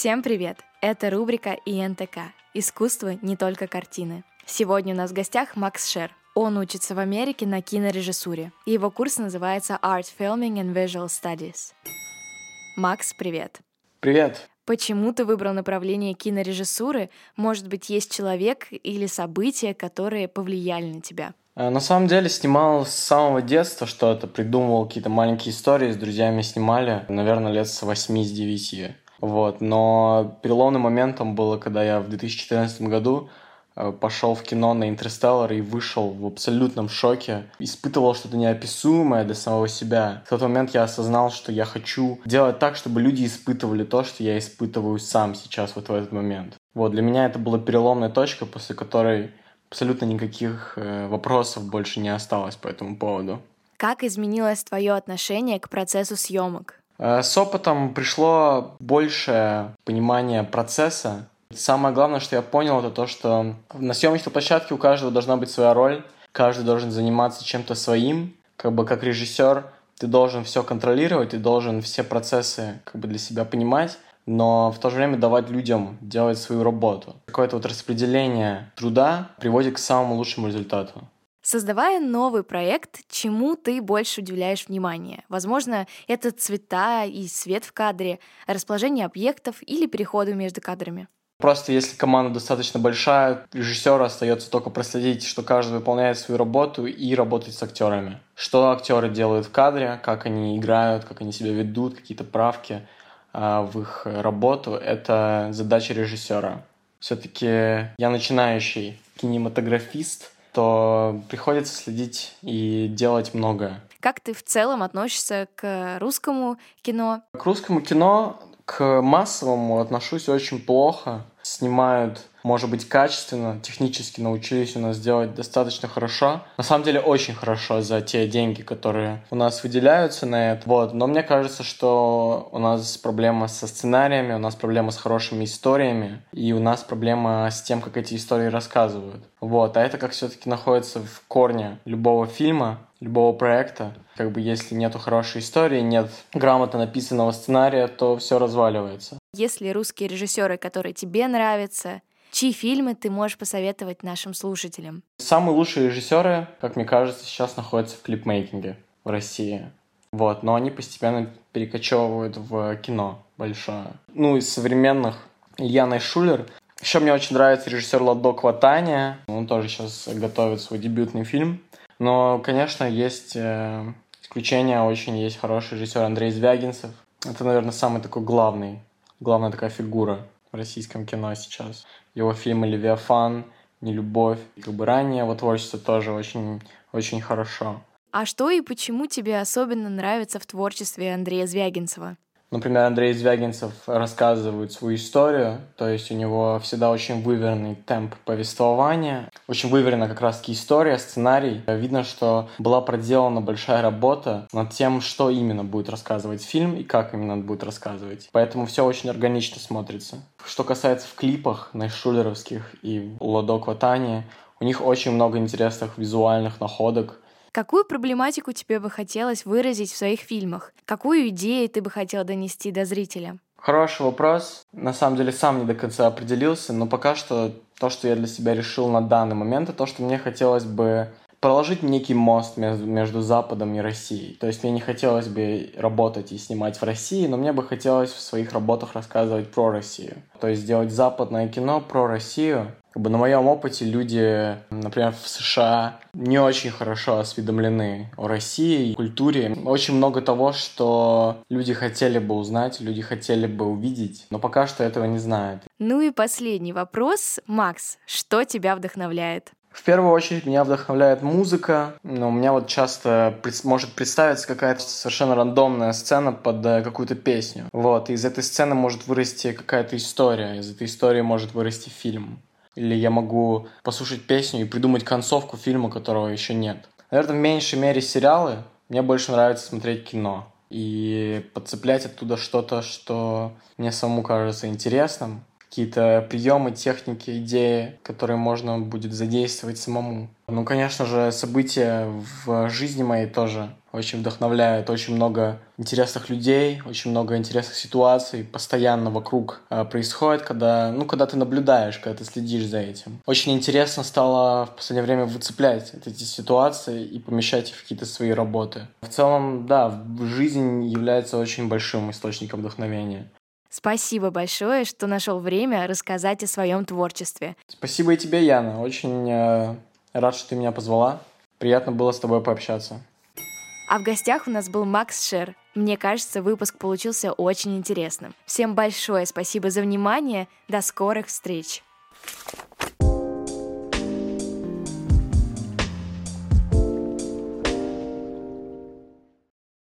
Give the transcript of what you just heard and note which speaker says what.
Speaker 1: Всем привет! Это рубрика ИНТК «Искусство не только картины». Сегодня у нас в гостях Макс Шер. Он учится в Америке на кинорежиссуре. Его курс называется Art Filming and Visual Studies. Макс, привет!
Speaker 2: Привет!
Speaker 1: Почему ты выбрал направление кинорежиссуры? Может быть, есть человек или события, которые повлияли на тебя?
Speaker 2: Э, на самом деле снимал с самого детства что-то, придумывал какие-то маленькие истории, с друзьями снимали, наверное, лет с 8-9. Вот. Но переломным моментом было, когда я в 2014 году э, пошел в кино на «Интерстеллар» и вышел в абсолютном шоке. Испытывал что-то неописуемое для самого себя. В тот момент я осознал, что я хочу делать так, чтобы люди испытывали то, что я испытываю сам сейчас вот в этот момент. Вот, для меня это была переломная точка, после которой абсолютно никаких э, вопросов больше не осталось по этому поводу.
Speaker 1: Как изменилось твое отношение к процессу съемок?
Speaker 2: Э, с опытом пришло большее понимание процесса. Самое главное, что я понял, это то, что на съемочной площадке у каждого должна быть своя роль, каждый должен заниматься чем-то своим. Как бы как режиссер ты должен все контролировать, ты должен все процессы как бы для себя понимать, но в то же время давать людям делать свою работу. Какое-то вот распределение труда приводит к самому лучшему результату.
Speaker 1: Создавая новый проект, чему ты больше уделяешь внимание? Возможно, это цвета и свет в кадре, расположение объектов или переходы между кадрами.
Speaker 2: Просто если команда достаточно большая, режиссеру остается только проследить, что каждый выполняет свою работу и работать с актерами. Что актеры делают в кадре, как они играют, как они себя ведут, какие-то правки а, в их работу, это задача режиссера. Все-таки я начинающий кинематографист, то приходится следить и делать многое.
Speaker 1: Как ты в целом относишься к русскому кино?
Speaker 2: К русскому кино, к массовому отношусь очень плохо. Снимают может быть, качественно, технически научились у нас делать достаточно хорошо. На самом деле, очень хорошо за те деньги, которые у нас выделяются на это. Вот. Но мне кажется, что у нас проблема со сценариями, у нас проблема с хорошими историями, и у нас проблема с тем, как эти истории рассказывают. Вот. А это как все-таки находится в корне любого фильма, любого проекта. Как бы если нету хорошей истории, нет грамотно написанного сценария, то все разваливается.
Speaker 1: Если русские режиссеры, которые тебе нравятся, Чьи фильмы ты можешь посоветовать нашим слушателям?
Speaker 2: Самые лучшие режиссеры, как мне кажется, сейчас находятся в клипмейкинге в России. Вот, но они постепенно перекочевывают в кино большое. Ну, из современных Илья Найшулер. Еще мне очень нравится режиссер Ладо Кватания. Он тоже сейчас готовит свой дебютный фильм. Но, конечно, есть э, исключения. Очень есть хороший режиссер Андрей Звягинцев. Это, наверное, самый такой главный, главная такая фигура в российском кино сейчас. Его фильмы «Левиафан», «Нелюбовь». Как бы ранее его творчество тоже очень, очень хорошо.
Speaker 1: А что и почему тебе особенно нравится в творчестве Андрея Звягинцева?
Speaker 2: Например, Андрей Звягинцев рассказывает свою историю, то есть у него всегда очень выверенный темп повествования, очень выверена как раз таки история, сценарий. Видно, что была проделана большая работа над тем, что именно будет рассказывать фильм и как именно будет рассказывать. Поэтому все очень органично смотрится. Что касается в клипах Найшулеровских и Лодо Кватани, у них очень много интересных визуальных находок,
Speaker 1: Какую проблематику тебе бы хотелось выразить в своих фильмах? Какую идею ты бы хотел донести до зрителя?
Speaker 2: Хороший вопрос. На самом деле сам не до конца определился, но пока что то, что я для себя решил на данный момент, это то, что мне хотелось бы проложить некий мост между, Западом и Россией. То есть мне не хотелось бы работать и снимать в России, но мне бы хотелось в своих работах рассказывать про Россию. То есть сделать западное кино про Россию, как бы на моем опыте люди, например, в США не очень хорошо осведомлены о России, культуре. Очень много того, что люди хотели бы узнать, люди хотели бы увидеть, но пока что этого не знают.
Speaker 1: Ну и последний вопрос. Макс, что тебя вдохновляет?
Speaker 2: В первую очередь меня вдохновляет музыка, но у меня вот часто может представиться какая-то совершенно рандомная сцена под э, какую-то песню. Вот, и из этой сцены может вырасти какая-то история, из этой истории может вырасти фильм. Или я могу послушать песню и придумать концовку фильма, которого еще нет. Наверное, в меньшей мере сериалы. Мне больше нравится смотреть кино и подцеплять оттуда что-то, что мне самому кажется интересным. Какие-то приемы, техники, идеи, которые можно будет задействовать самому. Ну, конечно же, события в жизни моей тоже очень вдохновляют. Очень много интересных людей, очень много интересных ситуаций постоянно вокруг э, происходит, когда, ну, когда ты наблюдаешь, когда ты следишь за этим. Очень интересно стало в последнее время выцеплять эти ситуации и помещать их в какие-то свои работы. В целом, да, жизнь является очень большим источником вдохновения.
Speaker 1: Спасибо большое, что нашел время рассказать о своем творчестве.
Speaker 2: Спасибо и тебе, Яна. Очень э, рад, что ты меня позвала. Приятно было с тобой пообщаться.
Speaker 1: А в гостях у нас был Макс Шер. Мне кажется, выпуск получился очень интересным. Всем большое спасибо за внимание. До скорых встреч!